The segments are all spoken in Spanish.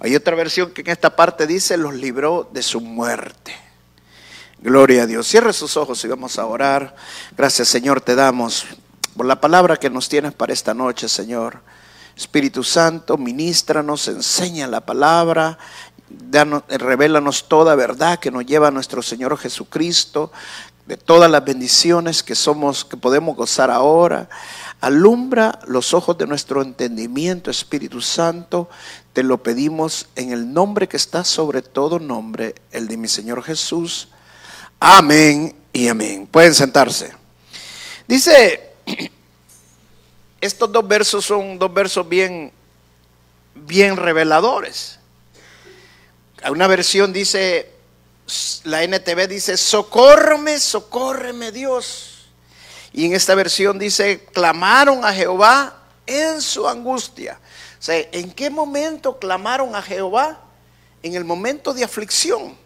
Hay otra versión que en esta parte dice, los libró de su muerte. Gloria a Dios. Cierre sus ojos y vamos a orar. Gracias Señor, te damos por la palabra que nos tienes para esta noche, Señor. Espíritu Santo, ministranos, enseña la palabra, danos, revélanos toda verdad que nos lleva a nuestro Señor Jesucristo, de todas las bendiciones que somos, que podemos gozar ahora. Alumbra los ojos de nuestro entendimiento, Espíritu Santo. Te lo pedimos en el nombre que está sobre todo nombre, el de mi Señor Jesús. Amén y amén. Pueden sentarse. Dice, estos dos versos son dos versos bien, bien reveladores. Una versión dice, la NTV dice, socórreme, socórreme Dios. Y en esta versión dice, clamaron a Jehová en su angustia. Sea, ¿en qué momento clamaron a Jehová? En el momento de aflicción,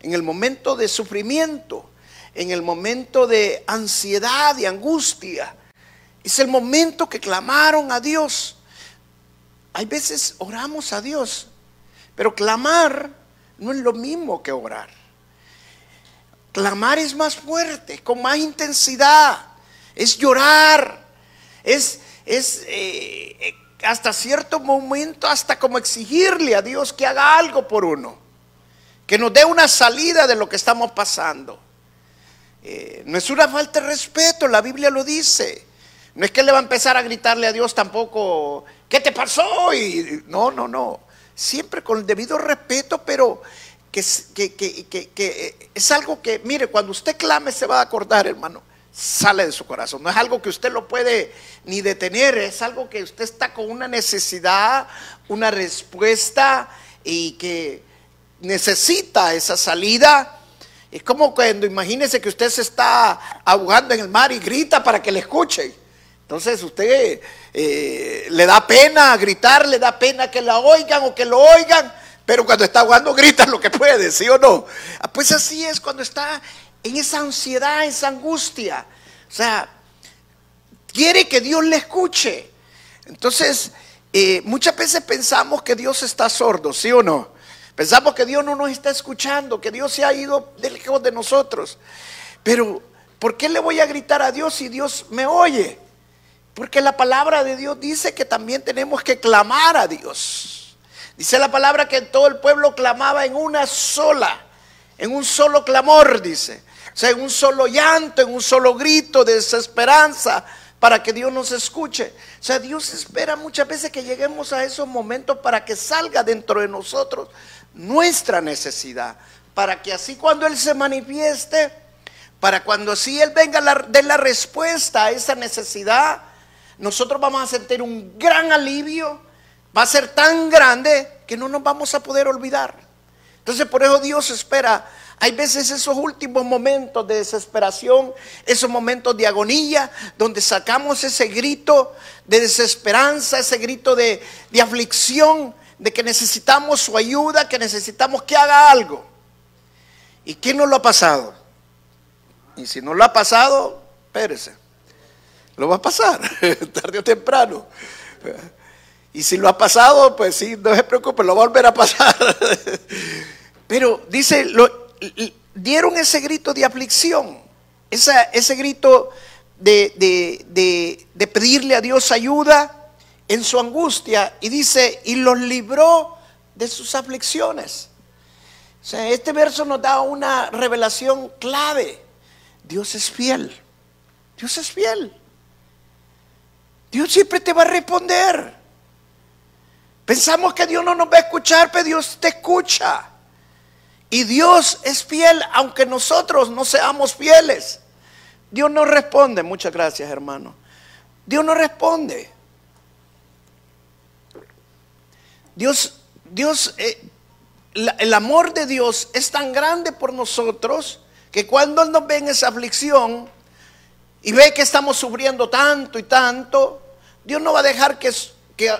en el momento de sufrimiento, en el momento de ansiedad y angustia. Es el momento que clamaron a Dios. Hay veces oramos a Dios, pero clamar no es lo mismo que orar. Clamar es más fuerte, con más intensidad es llorar, es, es eh, hasta cierto momento, hasta como exigirle a Dios que haga algo por uno, que nos dé una salida de lo que estamos pasando. Eh, no es una falta de respeto, la Biblia lo dice. No es que le va a empezar a gritarle a Dios tampoco, ¿qué te pasó? Y, no, no, no. Siempre con el debido respeto, pero que, que, que, que, es algo que, mire, cuando usted clame se va a acordar, hermano sale de su corazón. No es algo que usted lo puede ni detener, es algo que usted está con una necesidad, una respuesta y que necesita esa salida. Es como cuando imagínese que usted se está ahogando en el mar y grita para que le escuche. Entonces usted eh, le da pena gritar, le da pena que la oigan o que lo oigan, pero cuando está ahogando grita lo que puede, ¿sí o no? Ah, pues así es cuando está en esa ansiedad, en esa angustia. O sea, quiere que Dios le escuche. Entonces, eh, muchas veces pensamos que Dios está sordo, ¿sí o no? Pensamos que Dios no nos está escuchando, que Dios se ha ido de lejos de nosotros. Pero, ¿por qué le voy a gritar a Dios si Dios me oye? Porque la palabra de Dios dice que también tenemos que clamar a Dios. Dice la palabra que todo el pueblo clamaba en una sola, en un solo clamor, dice. Sea, en un solo llanto, en un solo grito de desesperanza para que Dios nos escuche. O sea, Dios espera muchas veces que lleguemos a esos momentos para que salga dentro de nosotros nuestra necesidad. Para que así cuando Él se manifieste, para cuando así Él venga de la respuesta a esa necesidad, nosotros vamos a sentir un gran alivio. Va a ser tan grande que no nos vamos a poder olvidar. Entonces por eso Dios espera hay veces esos últimos momentos de desesperación, esos momentos de agonía, donde sacamos ese grito de desesperanza, ese grito de, aflicción, de que necesitamos su ayuda, que necesitamos que haga algo. ¿Y quién no lo ha pasado? Y si no lo ha pasado, espérese. Lo va a pasar, tarde o temprano. Y si lo ha pasado, pues sí, no se preocupe, lo va a volver a pasar. Pero dice, lo, dieron ese grito de aflicción, ese grito de, de, pedirle a Dios ayuda en su angustia y dice, y los libró de sus aflicciones. O sea, este verso nos da una revelación clave. Dios es fiel. Dios es fiel. Dios siempre te va a responder. Pensamos que Dios no nos va a escuchar, pero Dios te escucha. Y Dios es fiel aunque nosotros no seamos fieles. Dios no responde. Muchas gracias, hermano. Dios no responde. Dios, Dios, eh, el amor de Dios es tan grande por nosotros que cuando Él nos ve en esa aflicción y ve que estamos sufriendo tanto y tanto, Dios no va a dejar que, que,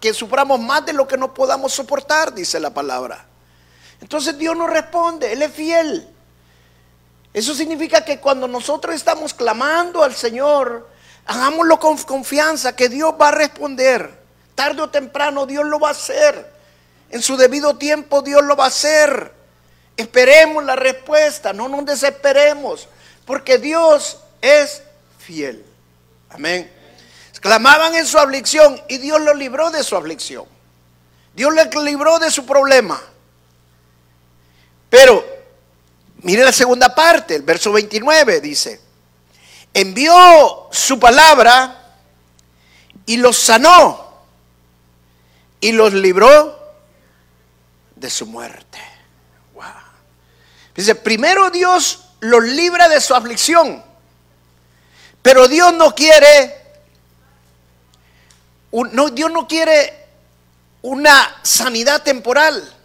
que suframos más de lo que no podamos soportar, dice la palabra. Entonces Dios nos responde, Él es fiel. Eso significa que cuando nosotros estamos clamando al Señor, hagámoslo con confianza, que Dios va a responder. Tarde o temprano Dios lo va a hacer. En su debido tiempo Dios lo va a hacer. Esperemos la respuesta, no nos desesperemos, porque Dios es fiel. Amén. Clamaban en su aflicción y Dios lo libró de su aflicción. Dios le libró de su problema. Pero Mire la segunda parte, el verso 29 dice, envió su palabra y los sanó y los libró de su muerte. Dice, primero Dios los libra de su aflicción, pero Dios no quiere, no, Dios no quiere una sanidad temporal.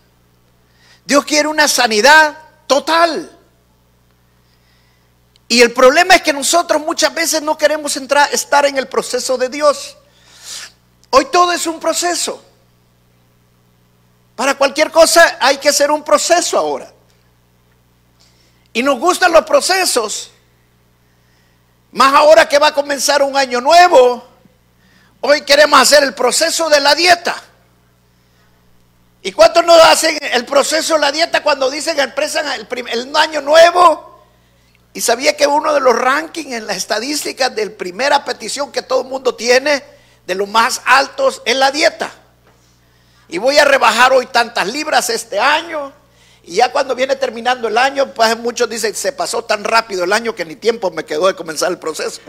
Dios quiere una sanidad total. Y el problema es que nosotros muchas veces no queremos entrar, estar en el proceso de Dios. Hoy todo es un proceso. Para cualquier cosa hay que hacer un proceso ahora. Y nos gustan los procesos. Más ahora que va a comenzar un año nuevo, hoy queremos hacer el proceso de la dieta. ¿Y cuántos no hacen el proceso de la dieta cuando dicen que empresa el, el año nuevo? Y sabía que uno de los rankings en las estadísticas de primera petición que todo el mundo tiene, de los más altos, es la dieta. Y voy a rebajar hoy tantas libras este año. Y ya cuando viene terminando el año, pues muchos dicen, se pasó tan rápido el año que ni tiempo me quedó de comenzar el proceso.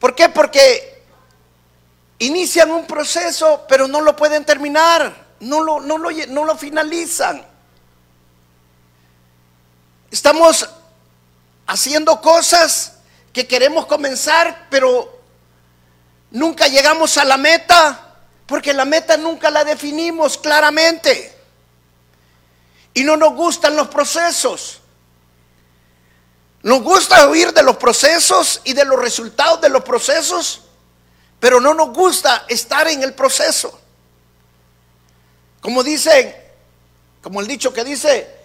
¿Por qué? Porque Inician un proceso, pero no lo pueden terminar, no lo, no no lo finalizan. Estamos haciendo cosas que queremos comenzar, pero nunca llegamos a la meta, porque la meta nunca la definimos claramente. Y no nos gustan los procesos. Nos gusta oír de los procesos y de los resultados de los procesos, pero no nos gusta estar en el proceso. Como dicen, como el dicho que dice,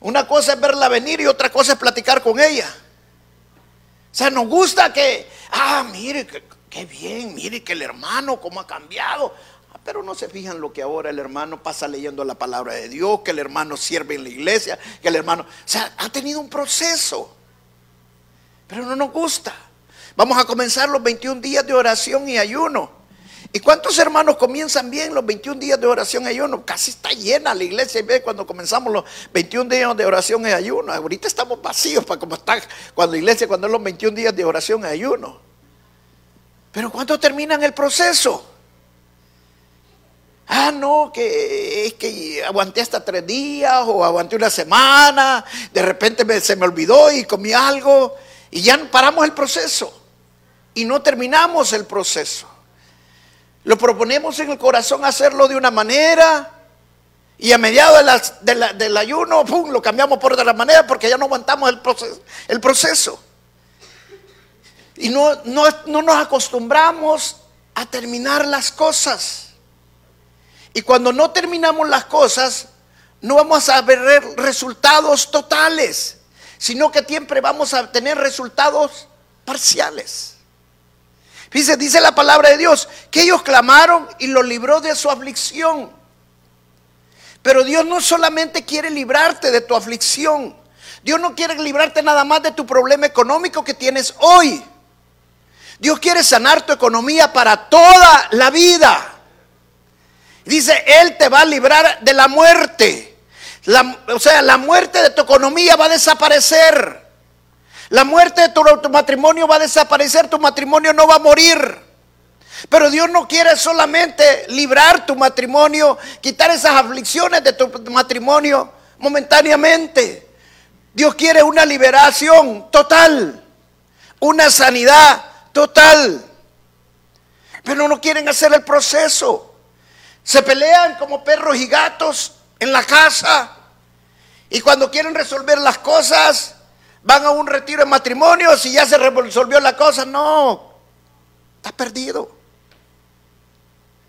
una cosa es verla venir y otra cosa es platicar con ella. O sea, nos gusta que, ah, mire, qué bien, mire que el hermano cómo ha cambiado. Ah, pero no se fijan lo que ahora el hermano pasa leyendo la palabra de Dios, que el hermano sirve en la iglesia, que el hermano, o sea, ha tenido un proceso. Pero no nos gusta. Vamos a comenzar los 21 días de oración y ayuno. ¿Y cuántos hermanos comienzan bien los 21 días de oración y ayuno? Casi está llena la iglesia. Ve cuando comenzamos los 21 días de oración y ayuno. Ahorita estamos vacíos para como está cuando la iglesia, cuando es los 21 días de oración y ayuno. Pero ¿cuántos terminan el proceso? Ah, no, que es que aguanté hasta tres días o aguanté una semana, de repente se me olvidó y comí algo y ya paramos el proceso y no terminamos el proceso. Lo proponemos en el corazón hacerlo de una manera y a mediados del ayuno, ¡pum!, lo cambiamos por otra manera porque ya no aguantamos el proceso. El proceso. Y no, no, no nos acostumbramos a terminar las cosas. Y cuando no terminamos las cosas, no vamos a ver resultados totales, sino que siempre vamos a tener resultados parciales. Dice, dice la palabra de Dios que ellos clamaron y lo libró de su aflicción. Pero Dios no solamente quiere librarte de tu aflicción. Dios no quiere librarte nada más de tu problema económico que tienes hoy. Dios quiere sanar tu economía para toda la vida. Dice, Él te va a librar de la muerte. o sea, la muerte de tu economía va a desaparecer. La muerte de tu, matrimonio va a desaparecer, tu matrimonio no va a morir. Pero Dios no quiere solamente librar tu matrimonio, quitar esas aflicciones de tu matrimonio momentáneamente. Dios quiere una liberación total, una sanidad total. pero no quieren hacer el proceso. Se pelean como perros y gatos en la casa. Y cuando quieren resolver las cosas, van a un retiro de matrimonio. Si ya se resolvió la cosa, no, está perdido.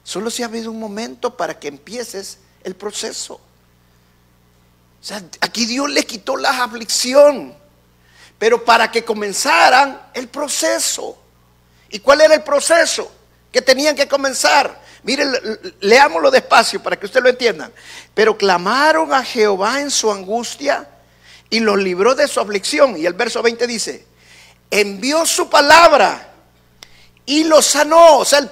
Solo si ha habido un momento para que empieces el proceso. O sea, aquí Dios le quitó la aflicción, pero para que comenzaran el proceso. ¿Y cuál era el proceso que tenían que comenzar? Miren, leámoslo despacio para que usted lo entienda. Pero clamaron a Jehová en su angustia y los libró de su aflicción. Y el verso 20 dice, envió su palabra y los sanó. O sea,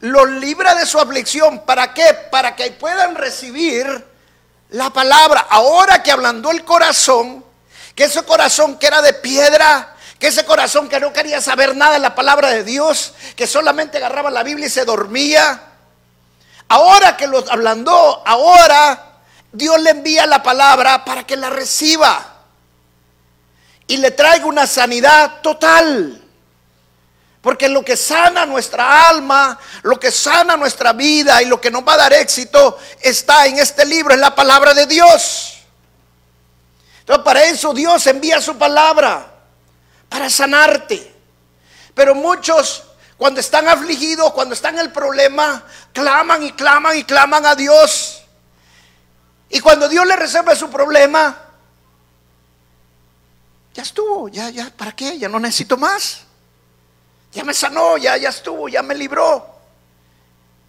los libra de su aflicción. ¿Para qué? Para que puedan recibir la palabra. Ahora que ablandó el corazón, que ese corazón que era de piedra, que ese corazón que no quería saber nada de la palabra de Dios, que solamente agarraba la Biblia y se dormía. Ahora que los ablandó, ahora Dios le envía la palabra para que la reciba y le traiga una sanidad total. Porque lo que sana nuestra alma, lo que sana nuestra vida y lo que nos va a dar éxito está en este libro, en la palabra de Dios. Entonces para eso Dios envía su palabra, para sanarte. Pero muchos cuando están afligidos, cuando están en el problema, claman y claman y claman a Dios. Y cuando Dios le resuelve su problema, ya estuvo, ya, ya, ¿para qué? Ya no necesito más. Ya me sanó, ya, ya estuvo, ya me libró.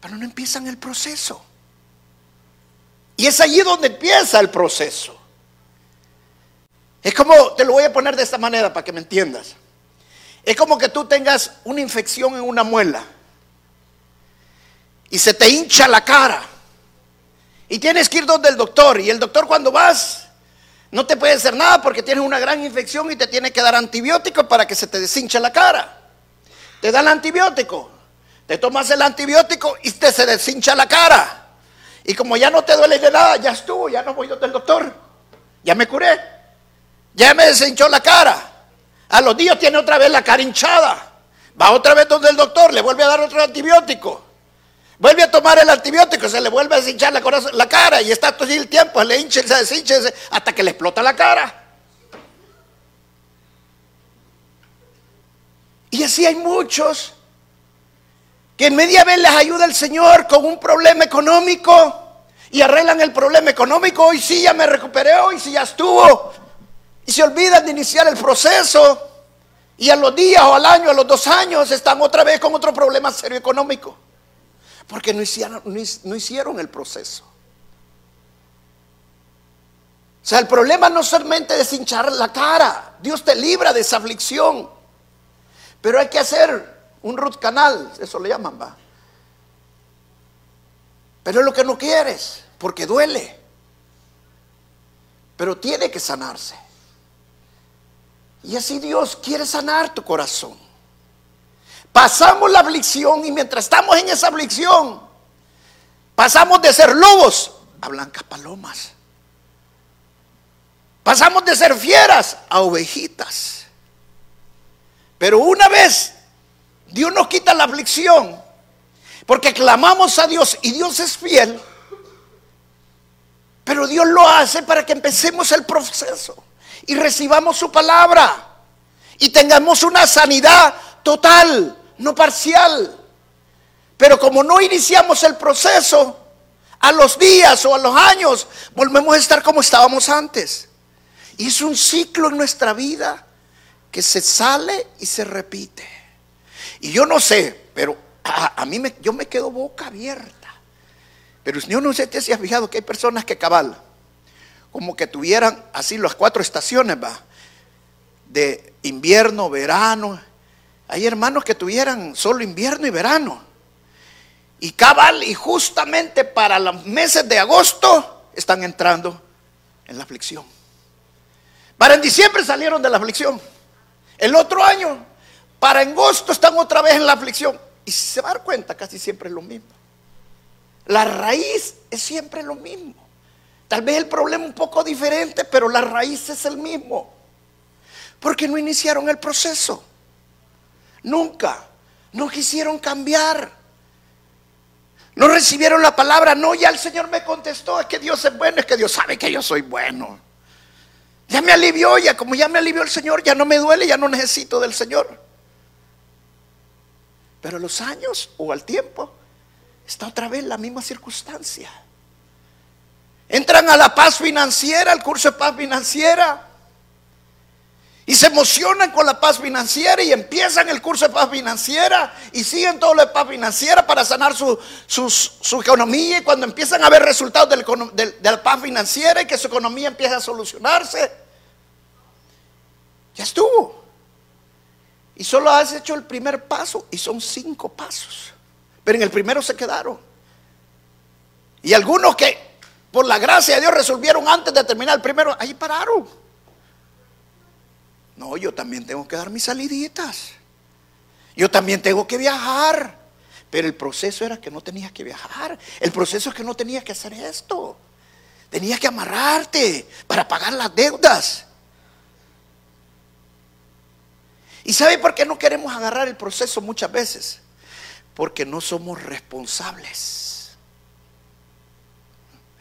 Pero no empiezan el proceso. Y es allí donde empieza el proceso. Es como, te lo voy a poner de esta manera para que me entiendas. Es como que tú tengas una infección en una muela y se te hincha la cara y tienes que ir donde el doctor y el doctor cuando vas no te puede hacer nada porque tienes una gran infección y te tiene que dar antibiótico para que se te deshinche la cara. Te dan antibiótico, te tomas el antibiótico y te se deshincha la cara. Y como ya no te duele de nada, ya estuvo, ya no voy donde el doctor. Ya me curé. Ya me deshinchó la cara. A los días tiene otra vez la cara hinchada. Va otra vez donde el doctor, le vuelve a dar otro antibiótico. Vuelve a tomar el antibiótico, se le vuelve a deshinchar la, la cara y está todo el tiempo, le hincha, se deshincha hasta que le explota la cara. Y así hay muchos que en media vez les ayuda el Señor con un problema económico y arreglan el problema económico. Hoy sí ya me recuperé, hoy sí ya estuvo. Y se olvidan de iniciar el proceso. Y a los días o al año, a los dos años, están otra vez con otro problema serio económico. Porque no hicieron, no hicieron el proceso. O sea, el problema no solamente es hinchar la cara. Dios te libra de esa aflicción. Pero hay que hacer un root canal, eso le llaman, va. Pero es lo que no quieres, porque duele. Pero tiene que sanarse. Y así Dios quiere sanar tu corazón. Pasamos la aflicción y mientras estamos en esa aflicción, pasamos de ser lobos a blancas palomas. Pasamos de ser fieras a ovejitas. Pero una vez Dios nos quita la aflicción, porque clamamos a Dios y Dios es fiel, pero Dios lo hace para que empecemos el proceso y recibamos su palabra y tengamos una sanidad total, no parcial. Pero como no iniciamos el proceso, a los días o a los años volvemos a estar como estábamos antes. Y es un ciclo en nuestra vida que se sale y se repite. Y yo no sé, pero a, mí me, yo me quedo boca abierta. Pero yo no sé si has fijado que hay personas que cabal, como que tuvieran así las cuatro estaciones, va, de invierno, verano. Hay hermanos que tuvieran solo invierno y verano. Y cabal, y justamente para los meses de agosto están entrando en la aflicción. Para en diciembre salieron de la aflicción. El otro año, para agosto, están otra vez en la aflicción. Y si se va a dar cuenta, casi siempre es lo mismo. La raíz es siempre lo mismo. Tal vez el problema un poco diferente, pero la raíz es el mismo. Porque no iniciaron el proceso. Nunca. No quisieron cambiar. No recibieron la palabra, no, ya el Señor me contestó, es que Dios es bueno, es que Dios sabe que yo soy bueno. Ya me alivió, ya como ya me alivió el Señor, ya no me duele, ya no necesito del Señor. Pero los años o al tiempo está otra vez la misma circunstancia. Entran a la paz financiera, al curso de paz financiera. Y se emocionan con la paz financiera y empiezan el curso de paz financiera y siguen todo lo de paz financiera para sanar su, economía. Y cuando empiezan a ver resultados de la paz financiera y que su economía empieza a solucionarse, ya estuvo. Y solo has hecho el primer paso y son cinco pasos. Pero en el primero se quedaron. Y algunos que por la gracia de Dios resolvieron antes de terminar el primero, ahí pararon. No, yo también tengo que dar mis saliditas. Yo también tengo que viajar. Pero el proceso era que no tenías que viajar. El proceso es que no tenías que hacer esto. Tenías que amarrarte para pagar las deudas. ¿Y sabe por qué no queremos agarrar el proceso muchas veces? Porque no somos responsables.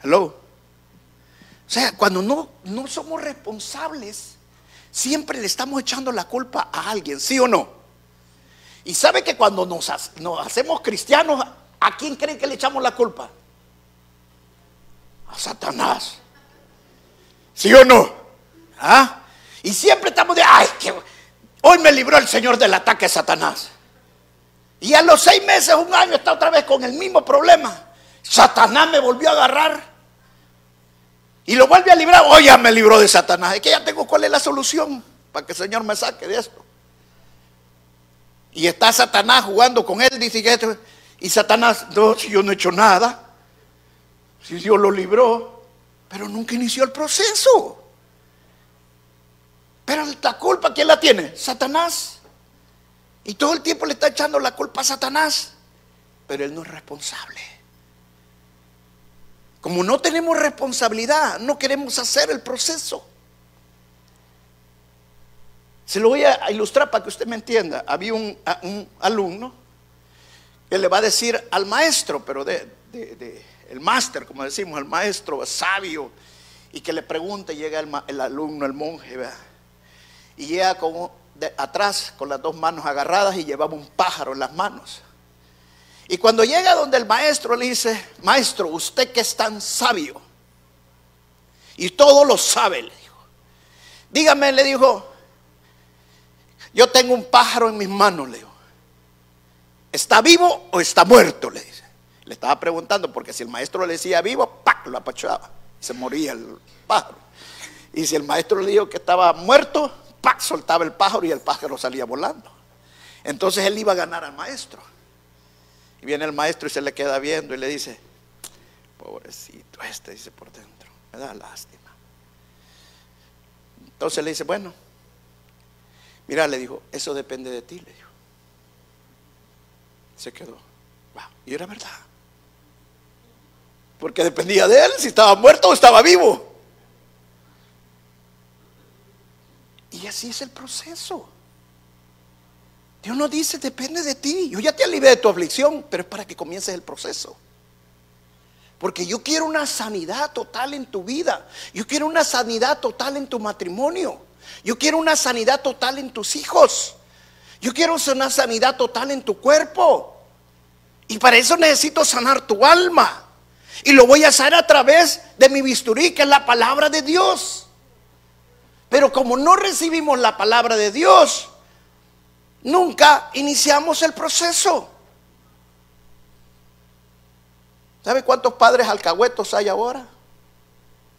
Hello. O sea, cuando no, no somos responsables, Siempre le estamos echando la culpa a alguien, ¿sí o no? Y sabe que cuando nos, hacemos cristianos, ¿a quién creen que le echamos la culpa? A Satanás. ¿Sí o no? ¿Ah? Y siempre estamos de, ay, que hoy me libró el Señor del ataque de Satanás. Y a los seis meses, un año, está otra vez con el mismo problema. Satanás me volvió a agarrar y lo vuelve a librar, oh ya me libró de Satanás. Es que ya tengo cuál es la solución para que el Señor me saque de esto. Y está Satanás jugando con él, dice que y Satanás, no, si yo no he hecho nada, si Dios lo libró, pero nunca inició el proceso. Pero la culpa, ¿quién la tiene? Satanás. Y todo el tiempo le está echando la culpa a Satanás, pero él no es responsable. Como no tenemos responsabilidad, no queremos hacer el proceso. Se lo voy a ilustrar para que usted me entienda. Había un, alumno que le va a decir al maestro, pero de, el máster, como decimos, el maestro sabio, y que le pregunte, llega el, alumno, el monje, y llega como de, atrás con las dos manos agarradas y llevaba un pájaro en las manos. Y cuando llega donde el maestro le dice, maestro, usted que es tan sabio y todo lo sabe, le dijo. Dígame, le dijo, yo tengo un pájaro en mis manos, le dijo. ¿Está vivo o está muerto? Le dice. Le estaba preguntando porque si el maestro le decía vivo, ¡pac! lo apachaba. Se moría el pájaro. Y si el maestro le dijo que estaba muerto, ¡pac! soltaba el pájaro y el pájaro salía volando. Entonces él iba a ganar al maestro. Viene el maestro y se le queda viendo y le dice, pobrecito, este dice por dentro, me da lástima. Entonces le dice, bueno, mira, le dijo, eso depende de ti, le dijo. Se quedó. Y era verdad. Porque dependía de él si estaba muerto o estaba vivo. Y así es el proceso. Dios no dice, depende de ti. Yo ya te alivié de tu aflicción, pero es para que comiences el proceso. Porque yo quiero una sanidad total en tu vida. Yo quiero una sanidad total en tu matrimonio. Yo quiero una sanidad total en tus hijos. Yo quiero una sanidad total en tu cuerpo. Y para eso necesito sanar tu alma. Y lo voy a hacer a través de mi bisturí, que es la palabra de Dios. Pero como no recibimos la palabra de Dios, nunca iniciamos el proceso. ¿Sabe cuántos padres alcahuetos hay ahora?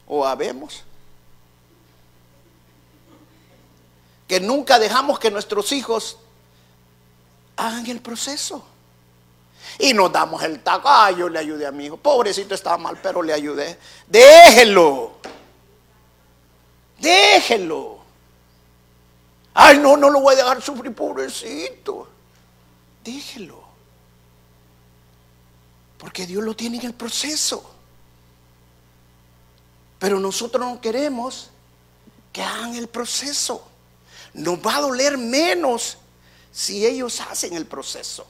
¿O habemos? Que nunca dejamos que nuestros hijos hagan el proceso. Y nos damos el taco. Ah, yo le ayudé a mi hijo. Pobrecito estaba mal, pero le ayudé. Déjelo. Déjelo. Ay, no, no lo voy a dejar sufrir, pobrecito. Déjelo. Porque Dios lo tiene en el proceso. Pero nosotros no queremos que hagan el proceso. Nos va a doler menos si ellos hacen el proceso.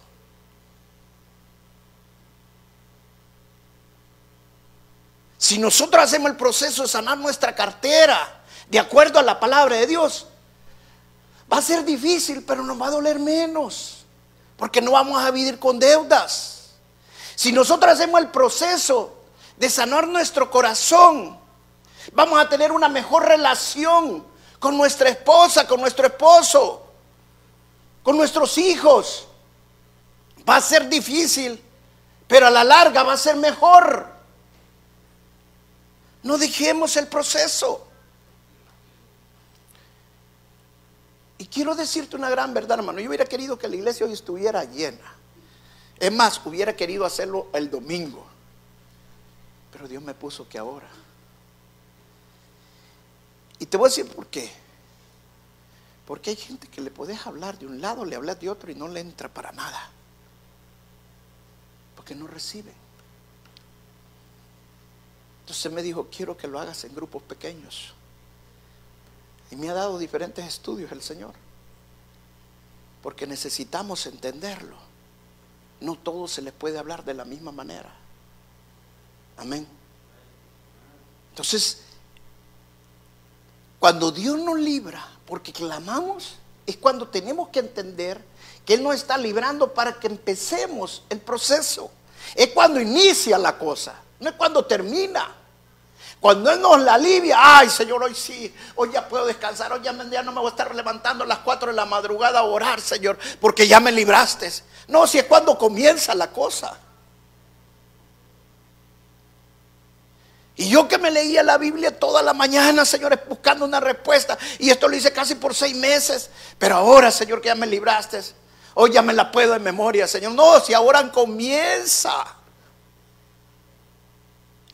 Si nosotros hacemos el proceso de sanar nuestra cartera de acuerdo a la palabra de Dios, va a ser difícil, pero nos va a doler menos, porque no vamos a vivir con deudas. Si nosotros hacemos el proceso de sanar nuestro corazón, vamos a tener una mejor relación con nuestra esposa, con nuestro esposo, con nuestros hijos. Va a ser difícil, pero a la larga va a ser mejor. No dejemos el proceso. Quiero decirte una gran verdad, hermano. Yo hubiera querido que la iglesia hoy estuviera llena. Es más, hubiera querido hacerlo el domingo. Pero Dios me puso que ahora. Y te voy a decir por qué. Porque hay gente que le puedes hablar de un lado, le hablas de otro y no le entra para nada. Porque no recibe. Entonces me dijo, quiero que lo hagas en grupos pequeños. Y me ha dado diferentes estudios el Señor. Porque necesitamos entenderlo. No todos se les puede hablar de la misma manera. Amén. Entonces, cuando Dios nos libra, porque clamamos, es cuando tenemos que entender que Él nos está librando para que empecemos el proceso. Es cuando inicia la cosa, no es cuando termina. Cuando Él nos la alivia, ay Señor, hoy sí, hoy ya puedo descansar, hoy ya, no me voy a estar levantando a las 4 de la madrugada a orar, Señor, porque ya me libraste. No, si es cuando comienza la cosa. Y yo que me leía la Biblia toda la mañana, señores, buscando una respuesta. Y esto lo hice casi por seis meses. Pero ahora, Señor, que ya me libraste, hoy ya me la puedo en memoria, Señor. No, si ahora comienza.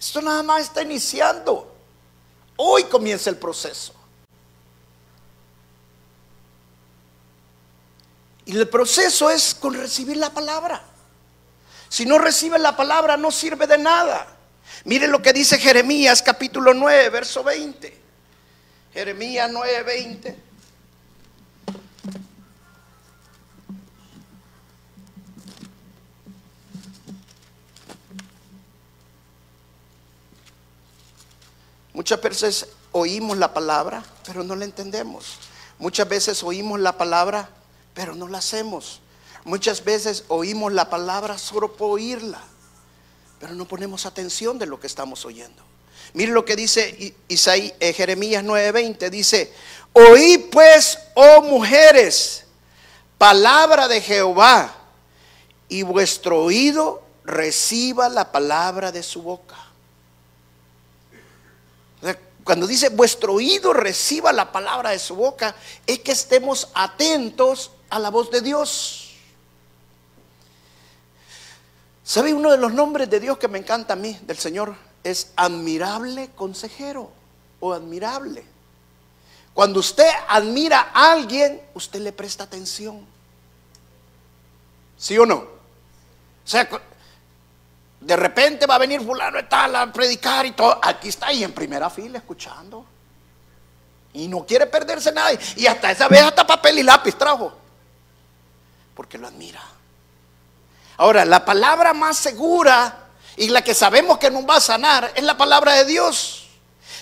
Esto nada más está iniciando. Hoy comienza el proceso. Y el proceso es con recibir la palabra. Si no recibe la palabra no sirve de nada. Mire lo que dice Jeremías capítulo 9, verso 20. Jeremías 9, 20. Muchas veces oímos la palabra, pero no la entendemos. Muchas veces oímos la palabra, pero no la hacemos. Muchas veces oímos la palabra solo por oírla, pero no ponemos atención de lo que estamos oyendo. Mire lo que dice Isaí, eh, Jeremías 9:20, dice, oí pues, oh mujeres, palabra de Jehová, y vuestro oído reciba la palabra de su boca. Cuando dice vuestro oído reciba la palabra de su boca, es que estemos atentos a la voz de Dios. ¿Sabe uno de los nombres de Dios que me encanta a mí, del Señor? Es admirable consejero o admirable. Cuando usted admira a alguien, usted le presta atención. ¿Sí o no? O sea, de repente va a venir fulano y tal a predicar y todo. Aquí está ahí en primera fila escuchando. Y no quiere perderse nada. Y hasta esa vez hasta papel y lápiz trajo. Porque lo admira. Ahora, la palabra más segura y la que sabemos que nos va a sanar es la palabra de Dios.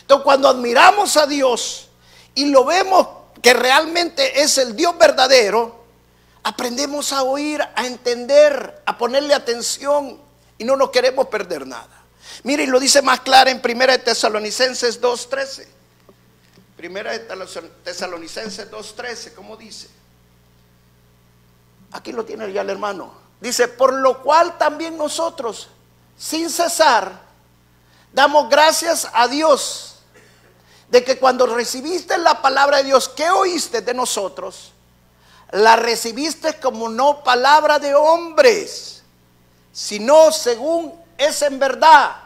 Entonces, cuando admiramos a Dios y lo vemos que realmente es el Dios verdadero, aprendemos a oír, a entender, a ponerle atención y no nos queremos perder nada. Mire, y lo dice más claro en 1 Tesalonicenses 2.13. 1 Tesalonicenses 2.13, ¿cómo dice? Aquí lo tiene ya el hermano. Dice, por lo cual también nosotros, sin cesar, damos gracias a Dios de que cuando recibiste la palabra de Dios, ¿qué oíste de nosotros? La recibiste como no palabra de hombres sino según es en verdad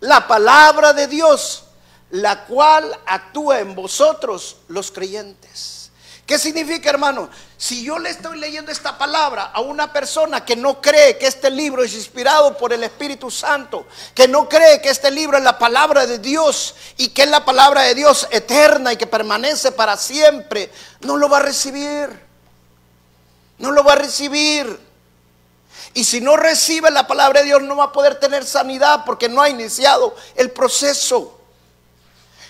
la palabra de Dios, la cual actúa en vosotros los creyentes. ¿Qué significa, hermano? Si yo le estoy leyendo esta palabra a una persona que no cree que este libro es inspirado por el Espíritu Santo, que no cree que este libro es la palabra de Dios y que es la palabra de Dios eterna y que permanece para siempre, no lo va a recibir. No lo va a recibir. Y si no recibe la palabra de Dios no va a poder tener sanidad porque no ha iniciado el proceso.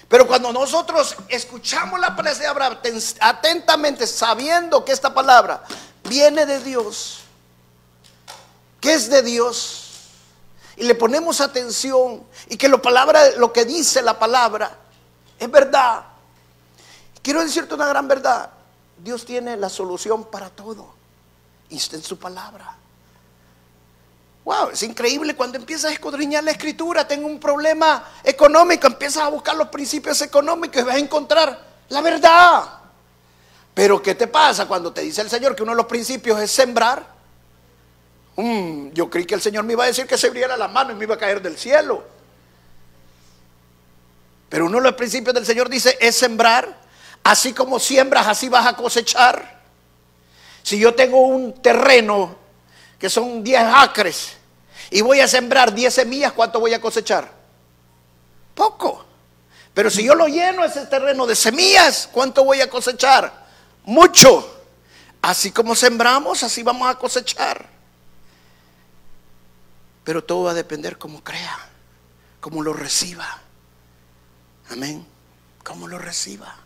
Pero cuando nosotros escuchamos la palabra atentamente, sabiendo que esta palabra viene de Dios, que es de Dios, y le ponemos atención y que lo, palabra, lo que dice la palabra es verdad. Quiero decirte una gran verdad. Dios tiene la solución para todo. Y está en su palabra. Wow, es increíble cuando empiezas a escudriñar la escritura, tengo un problema económico, empiezas a buscar los principios económicos y vas a encontrar la verdad. Pero ¿qué te pasa cuando te dice el Señor que uno de los principios es sembrar? Mm, yo creí que el Señor me iba a decir que se abriera la mano y me iba a caer del cielo. Pero uno de los principios del Señor dice es sembrar, así como siembras, así vas a cosechar. Si yo tengo un terreno que son 10 acres y voy a sembrar 10 semillas, ¿cuánto voy a cosechar? Poco. Pero si yo lo lleno ese terreno de semillas, ¿cuánto voy a cosechar? Mucho. Así como sembramos, así vamos a cosechar. Pero todo va a depender como crea, como lo reciba. Amén. Como lo reciba.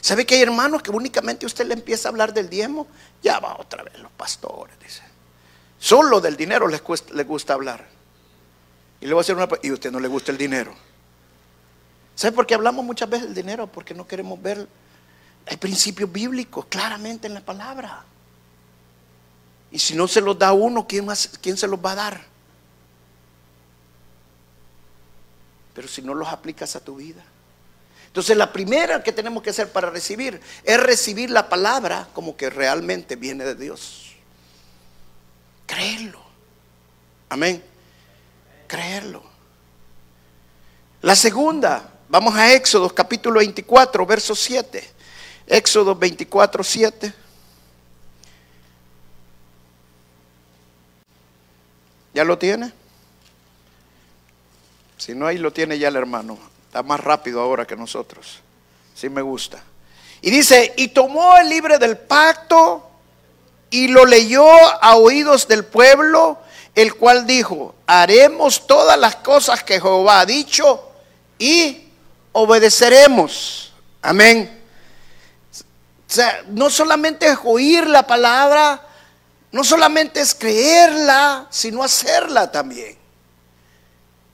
¿Sabe que hay hermanos que únicamente usted le empieza a hablar del diezmo? Ya va otra vez los pastores, dice. Solo del dinero les, gusta hablar. Y le voy a hacer una... Y a usted no le gusta el dinero. ¿Sabe por qué hablamos muchas veces del dinero? Porque no queremos ver... Hay principios bíblicos claramente en la palabra. Y si no se los da uno, ¿quién, más, ¿quién se los va a dar? Pero si no los aplicas a tu vida. Entonces la primera que tenemos que hacer para recibir es recibir la palabra como que realmente viene de Dios. Creerlo. Amén. Creerlo. La segunda, vamos a Éxodo capítulo 24, verso 7. Éxodo 24, 7. ¿Ya lo tiene? Si no, ahí lo tiene ya el hermano. Está más rápido ahora que nosotros. Sí me gusta. Y dice, y tomó el libre del pacto y lo leyó a oídos del pueblo, el cual dijo, haremos todas las cosas que Jehová ha dicho y obedeceremos. Amén. O sea, no solamente es oír la palabra, no solamente es creerla, sino hacerla también.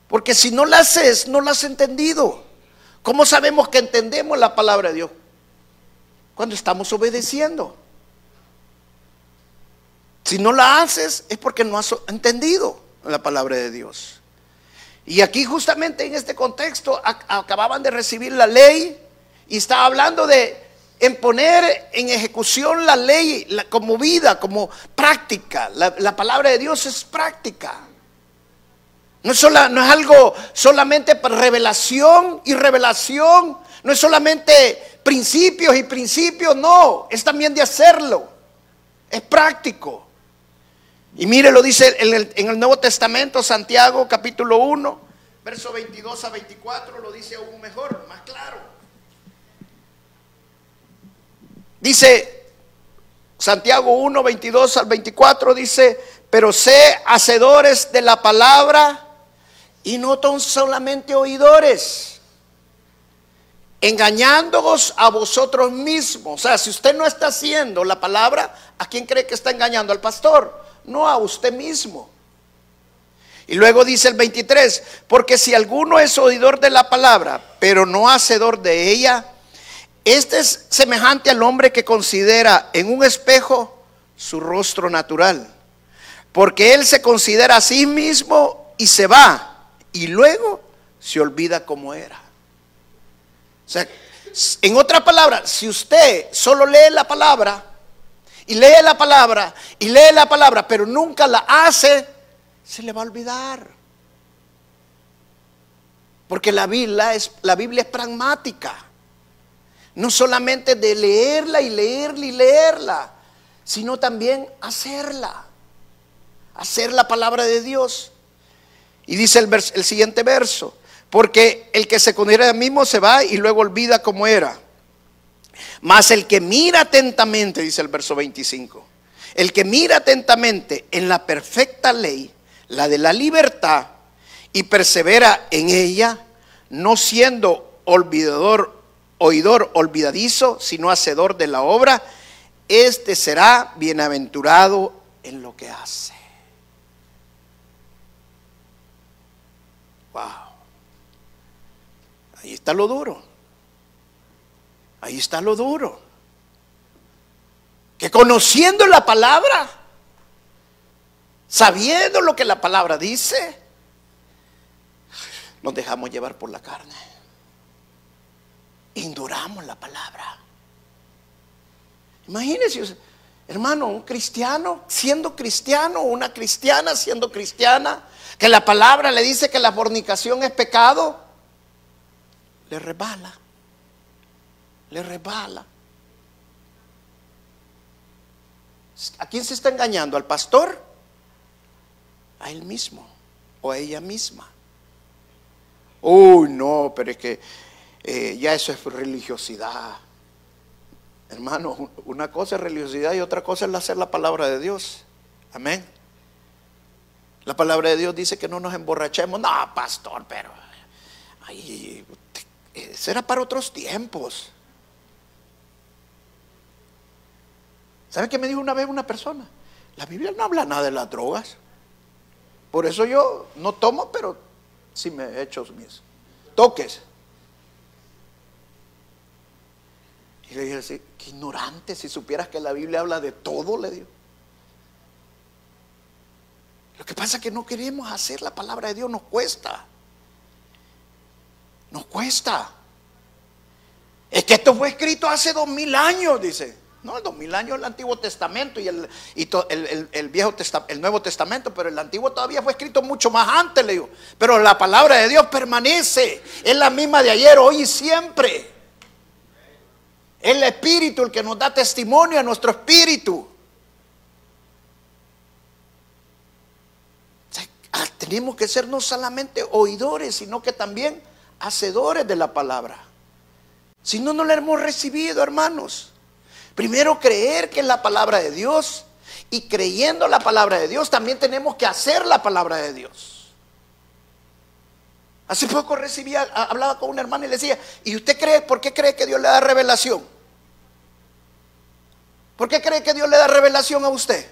Porque si no la haces, no la has entendido. ¿Cómo sabemos que entendemos la palabra de Dios? Cuando estamos obedeciendo. Si no la haces es porque no has entendido la palabra de Dios. Y aquí justamente en este contexto acababan de recibir la ley y está hablando de en poner en ejecución la ley como vida, como práctica. La, palabra de Dios es práctica. No es, no es algo solamente revelación y revelación. No es solamente principios y principios, no. Es también de hacerlo. Es práctico. Y mire, lo dice en el, Nuevo Testamento, Santiago capítulo 1, verso 22 a 24, lo dice aún mejor, más claro. Dice Santiago 1, 22 al 24, dice, pero sé hacedores de la palabra y no son solamente oidores, engañándoos a vosotros mismos. O sea, si usted no está haciendo la palabra, ¿a quién cree que está engañando? Al pastor no a usted mismo. Y luego dice el 23, porque si alguno es oidor de la palabra, pero no hacedor de ella, este es semejante al hombre que considera en un espejo su rostro natural, porque él se considera a sí mismo y se va, y luego se olvida cómo era. O sea, en otra palabra, si usted solo lee la palabra, y lee la palabra y lee la palabra, pero nunca la hace, se le va a olvidar. Porque la Biblia es, la Biblia es pragmática. No solamente de leerla y leerla y leerla, sino también hacerla. Hacer la palabra de Dios. Y dice el, el siguiente verso, porque el que se considera a mismo se va y luego olvida cómo era. Mas el que mira atentamente, dice el verso 25, El que mira atentamente en la perfecta ley, la de la libertad, y persevera en ella, no siendo olvidador, oidor olvidadizo, sino hacedor de la obra, este será bienaventurado en lo que hace. Wow. Ahí está lo duro. Ahí está lo duro. Que conociendo la palabra, sabiendo lo que la palabra dice, nos dejamos llevar por la carne. Induramos la palabra. Imagínense, hermano, un cristiano siendo cristiano, una cristiana siendo cristiana, que la palabra le dice que la fornicación es pecado, le rebala, le rebala. ¿A quién se está engañando? ¿Al pastor? A él mismo o a ella misma. Uy, no, pero es que eh, ya eso es religiosidad. Hermano, una cosa es religiosidad y otra cosa es hacer la palabra de Dios. Amén. La palabra de Dios dice que no nos emborrachemos. No, pastor, pero ay, será para otros tiempos. ¿Sabe qué me dijo una vez una persona? La Biblia no habla nada de las drogas. Por eso yo no tomo, pero sí me he hecho mis toques. Y le dije, qué ignorante, si supieras que la Biblia habla de todo, le digo. Lo que pasa es que no queremos hacer la palabra de Dios, nos cuesta. Nos cuesta. Es que esto fue escrito hace dos mil años, dice. No, dos mil años el Antiguo Testamento y, el, el, viejo el Nuevo Testamento, pero el Antiguo todavía fue escrito mucho más antes, le. Pero la palabra de Dios permanece, es la misma de ayer, hoy y siempre. Es el Espíritu el que nos da testimonio a nuestro espíritu. Ah, tenemos que ser no solamente oidores, sino que también hacedores de la palabra. Si no, no la hemos recibido, hermanos. Primero creer que es la palabra de Dios y creyendo la palabra de Dios también tenemos que hacer la palabra de Dios. Hace poco recibía, hablaba con un hermano y le decía, ¿y usted cree, por qué cree que Dios le da revelación? ¿Por qué cree que Dios le da revelación a usted?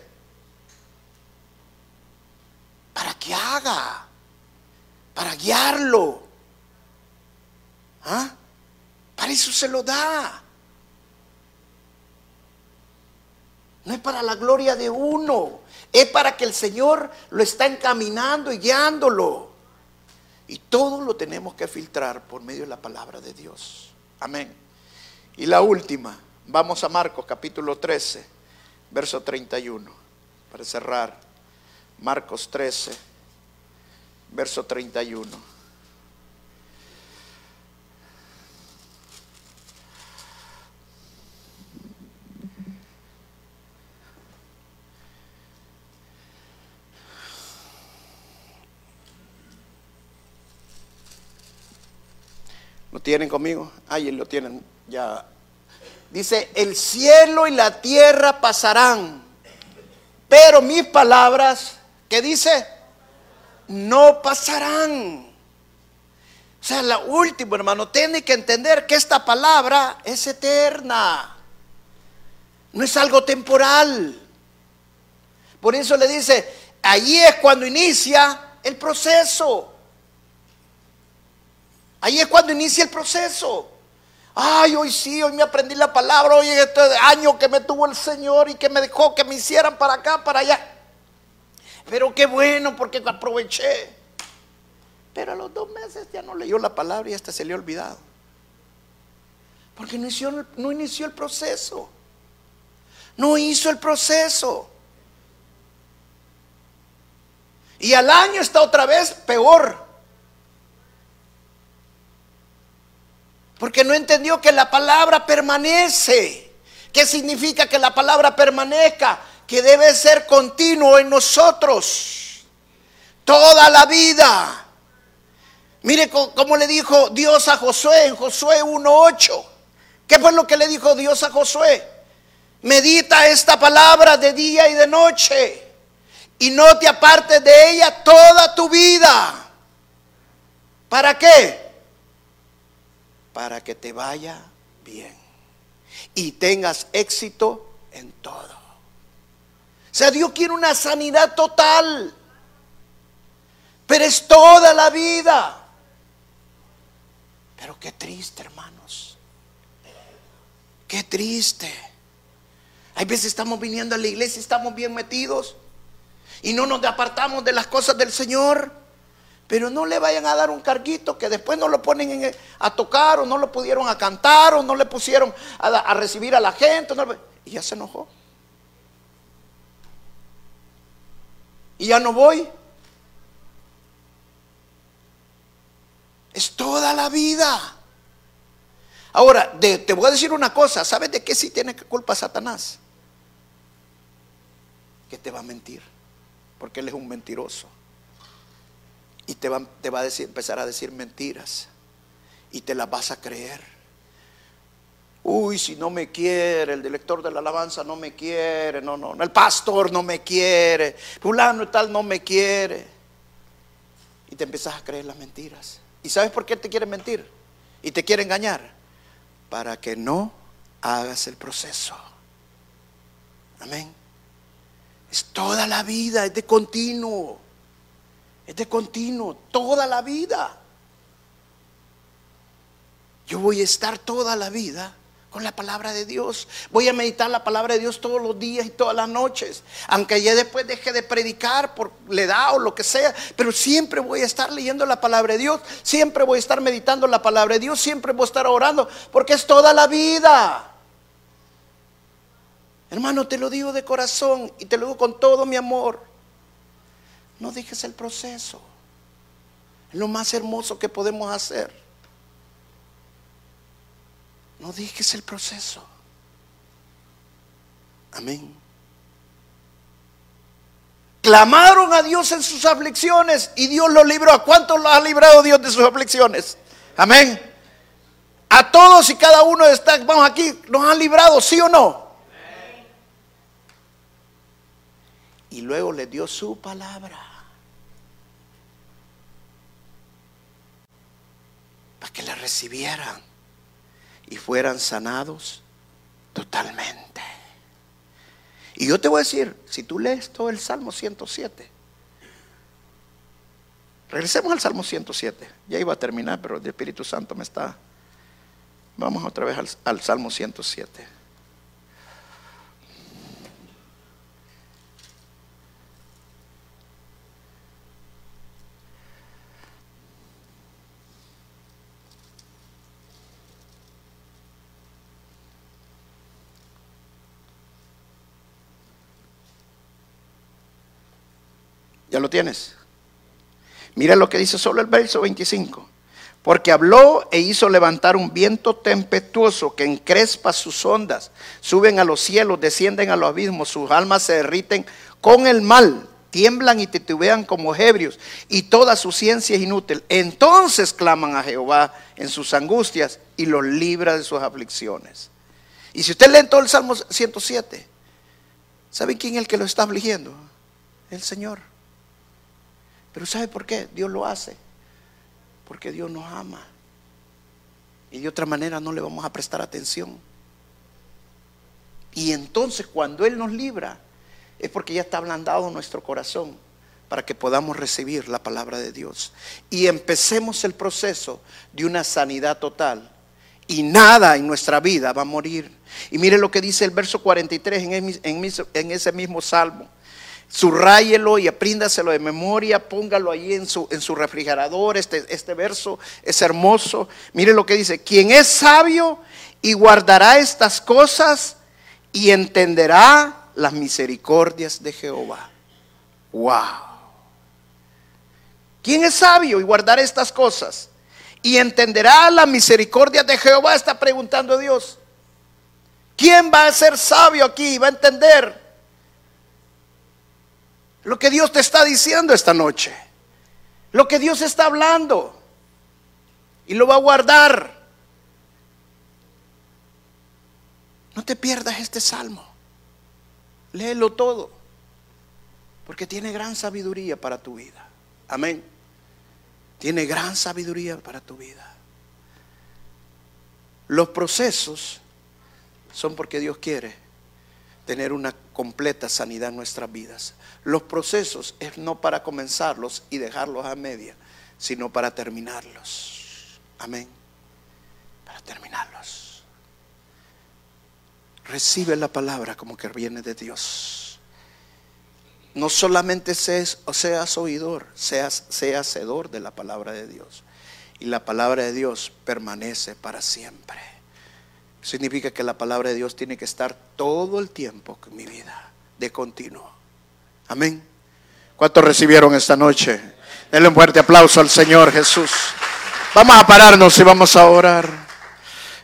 Para que haga, para guiarlo. ¿Ah? Para eso se lo da. No es para la gloria de uno, es para que el Señor lo está encaminando y guiándolo. Y todo lo tenemos que filtrar por medio de la palabra de Dios. Amén. Y la última, vamos a Marcos capítulo 13, verso 31, para cerrar. Marcos 13, verso 31. Tienen conmigo? Ahí lo tienen ya. Dice, el cielo y la tierra pasarán, pero mis palabras, ¿qué dice? No pasarán. O sea, la última, hermano, tiene que entender que esta palabra es eterna. No es algo temporal. Por eso le dice, allí es cuando inicia el proceso. Ahí es cuando inicia el proceso. Ay, hoy sí, hoy me aprendí la palabra, hoy este año que me tuvo el Señor y que me dejó que me hicieran para acá, para allá. Pero qué bueno porque aproveché. Pero a los dos meses ya no leyó la palabra y hasta se le ha olvidado. Porque no inició, no inició el proceso. No hizo el proceso. Y al año está otra vez peor. Porque no entendió que la palabra permanece. ¿Qué significa que la palabra permanezca? Que debe ser continuo en nosotros. Toda la vida. Mire cómo le dijo Dios a Josué en Josué 1.8. ¿Qué fue lo que le dijo Dios a Josué? Medita esta palabra de día y de noche y no te apartes de ella toda tu vida. ¿Para qué? Para que te vaya bien y tengas éxito en todo. O sea, Dios quiere una sanidad total, pero es toda la vida. Pero qué triste, hermanos. Qué triste. Hay veces estamos viniendo a la iglesia, estamos bien metidos y no nos apartamos de las cosas del Señor. Pero no le vayan a dar un carguito que después no lo ponen a tocar o no lo pudieron a cantar o no le pusieron a, recibir a la gente. y ya se enojó. Y ya no voy. Es toda la vida. Ahora, te voy a decir una cosa. ¿Sabes de qué sí tiene culpa Satanás? Que te va a mentir. Porque él es un mentiroso. Y te va, te va a decir, empezar a decir mentiras. Y te las vas a creer. Uy, si no me quiere, el director de la alabanza no me quiere, no, no, el pastor no me quiere, fulano y tal no me quiere. Y te empiezas a creer las mentiras. ¿Y sabes por qué te quiere mentir? Y te quiere engañar. Para que no hagas el proceso. Amén. Es toda la vida, es de continuo. Es de continuo, toda la vida. Yo voy a estar toda la vida con la palabra de Dios. Voy a meditar la palabra de Dios todos los días y todas las noches. Aunque ya después deje de predicar por la edad o lo que sea. Pero siempre voy a estar leyendo la palabra de Dios. Siempre voy a estar meditando la palabra de Dios. Siempre voy a estar orando. Porque es toda la vida. Hermano, te lo digo de corazón y te lo digo con todo mi amor. No dejes el proceso. Es lo más hermoso que podemos hacer. No dejes el proceso. Amén. Clamaron a Dios en sus aflicciones y Dios los libró. ¿A cuántos los ha librado Dios de sus aflicciones? Amén. A todos y cada uno de estos, vamos aquí, nos han librado, ¿sí o no? Y luego le dio su palabra. para que la recibieran y fueran sanados totalmente. Y yo te voy a decir, si tú lees todo el Salmo 107, regresemos al Salmo 107, ya iba a terminar, pero el Espíritu Santo me está... Vamos otra vez al, al Salmo 107. ¿Ya lo tienes? Mira lo que dice solo el verso 25. Porque habló e hizo levantar un viento tempestuoso que encrespa sus ondas, suben a los cielos, descienden a los abismos, sus almas se derriten con el mal, tiemblan y titubean como ebrios, y toda su ciencia es inútil. Entonces claman a Jehová en sus angustias y los libra de sus aflicciones. Y si usted lee todo el Salmo 107, ¿sabe quién es el que lo está afligiendo? El Señor. Pero ¿sabe por qué Dios lo hace? Porque Dios nos ama. Y de otra manera no le vamos a prestar atención. Y entonces cuando Él nos libra, es porque ya está ablandado nuestro corazón para que podamos recibir la palabra de Dios. Y empecemos el proceso de una sanidad total. Y nada en nuestra vida va a morir. Y mire lo que dice el verso 43 en, ese mismo salmo subrayelo y apríndaselo de memoria, póngalo ahí en su, en su refrigerador. Este, este verso es hermoso. Mire lo que dice: Quien es sabio y guardará estas cosas y entenderá las misericordias de Jehová. ¡Wow! ¿Quién es sabio y guardará estas cosas? Y entenderá las misericordias de Jehová, está preguntando Dios. ¿Quién va a ser sabio aquí? ¿Va a entender? Lo que Dios te está diciendo esta noche. Lo que Dios está hablando. Y lo va a guardar. No te pierdas este salmo. Léelo todo. Porque tiene gran sabiduría para tu vida. Amén. Tiene gran sabiduría para tu vida. Los procesos son porque Dios quiere tener una completa sanidad en nuestras vidas. Los procesos es no para comenzarlos y dejarlos a media, sino para terminarlos. Amén. Para terminarlos. Recibe la palabra como que viene de Dios. No solamente seas, o seas oidor, seas, seas hacedor de la palabra de Dios. Y la palabra de Dios permanece para siempre. Significa que la palabra de Dios tiene que estar todo el tiempo en mi vida, de continuo. Amén. ¿Cuántos recibieron esta noche? Denle un fuerte aplauso al Señor Jesús. Vamos a pararnos y vamos a orar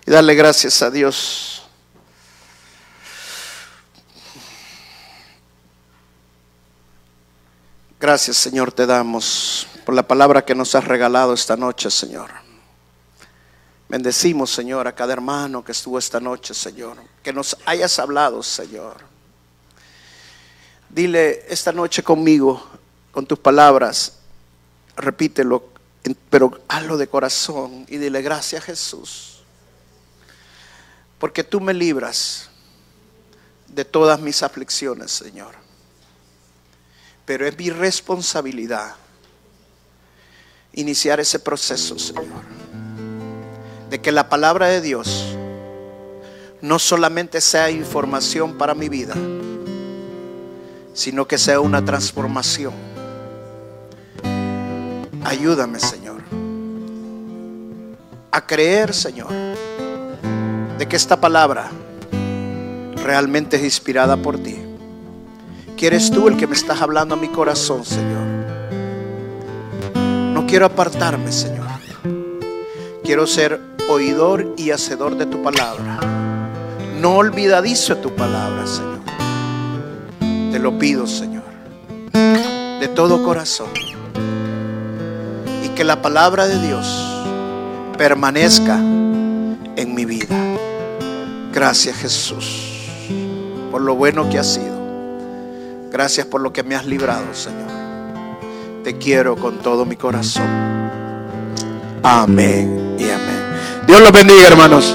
y darle gracias a Dios. Gracias Señor te damos por la palabra que nos has regalado esta noche, Señor. Bendecimos, Señor, a cada hermano que estuvo esta noche, Señor. Que nos hayas hablado, Señor. Dile esta noche conmigo, con tus palabras, repítelo, pero hazlo de corazón y dile gracias Jesús. Porque tú me libras de todas mis aflicciones, Señor. Pero es mi responsabilidad iniciar ese proceso, Señor de que la palabra de Dios no solamente sea información para mi vida, sino que sea una transformación. Ayúdame, Señor, a creer, Señor, de que esta palabra realmente es inspirada por ti. ¿Quieres tú el que me estás hablando a mi corazón, Señor? No quiero apartarme, Señor. Quiero ser oidor y hacedor de tu palabra. No olvidadizo tu palabra, Señor. Te lo pido, Señor, de todo corazón. Y que la palabra de Dios permanezca en mi vida. Gracias, Jesús, por lo bueno que has sido. Gracias por lo que me has librado, Señor. Te quiero con todo mi corazón. Amén. Dios los bendiga, hermanos.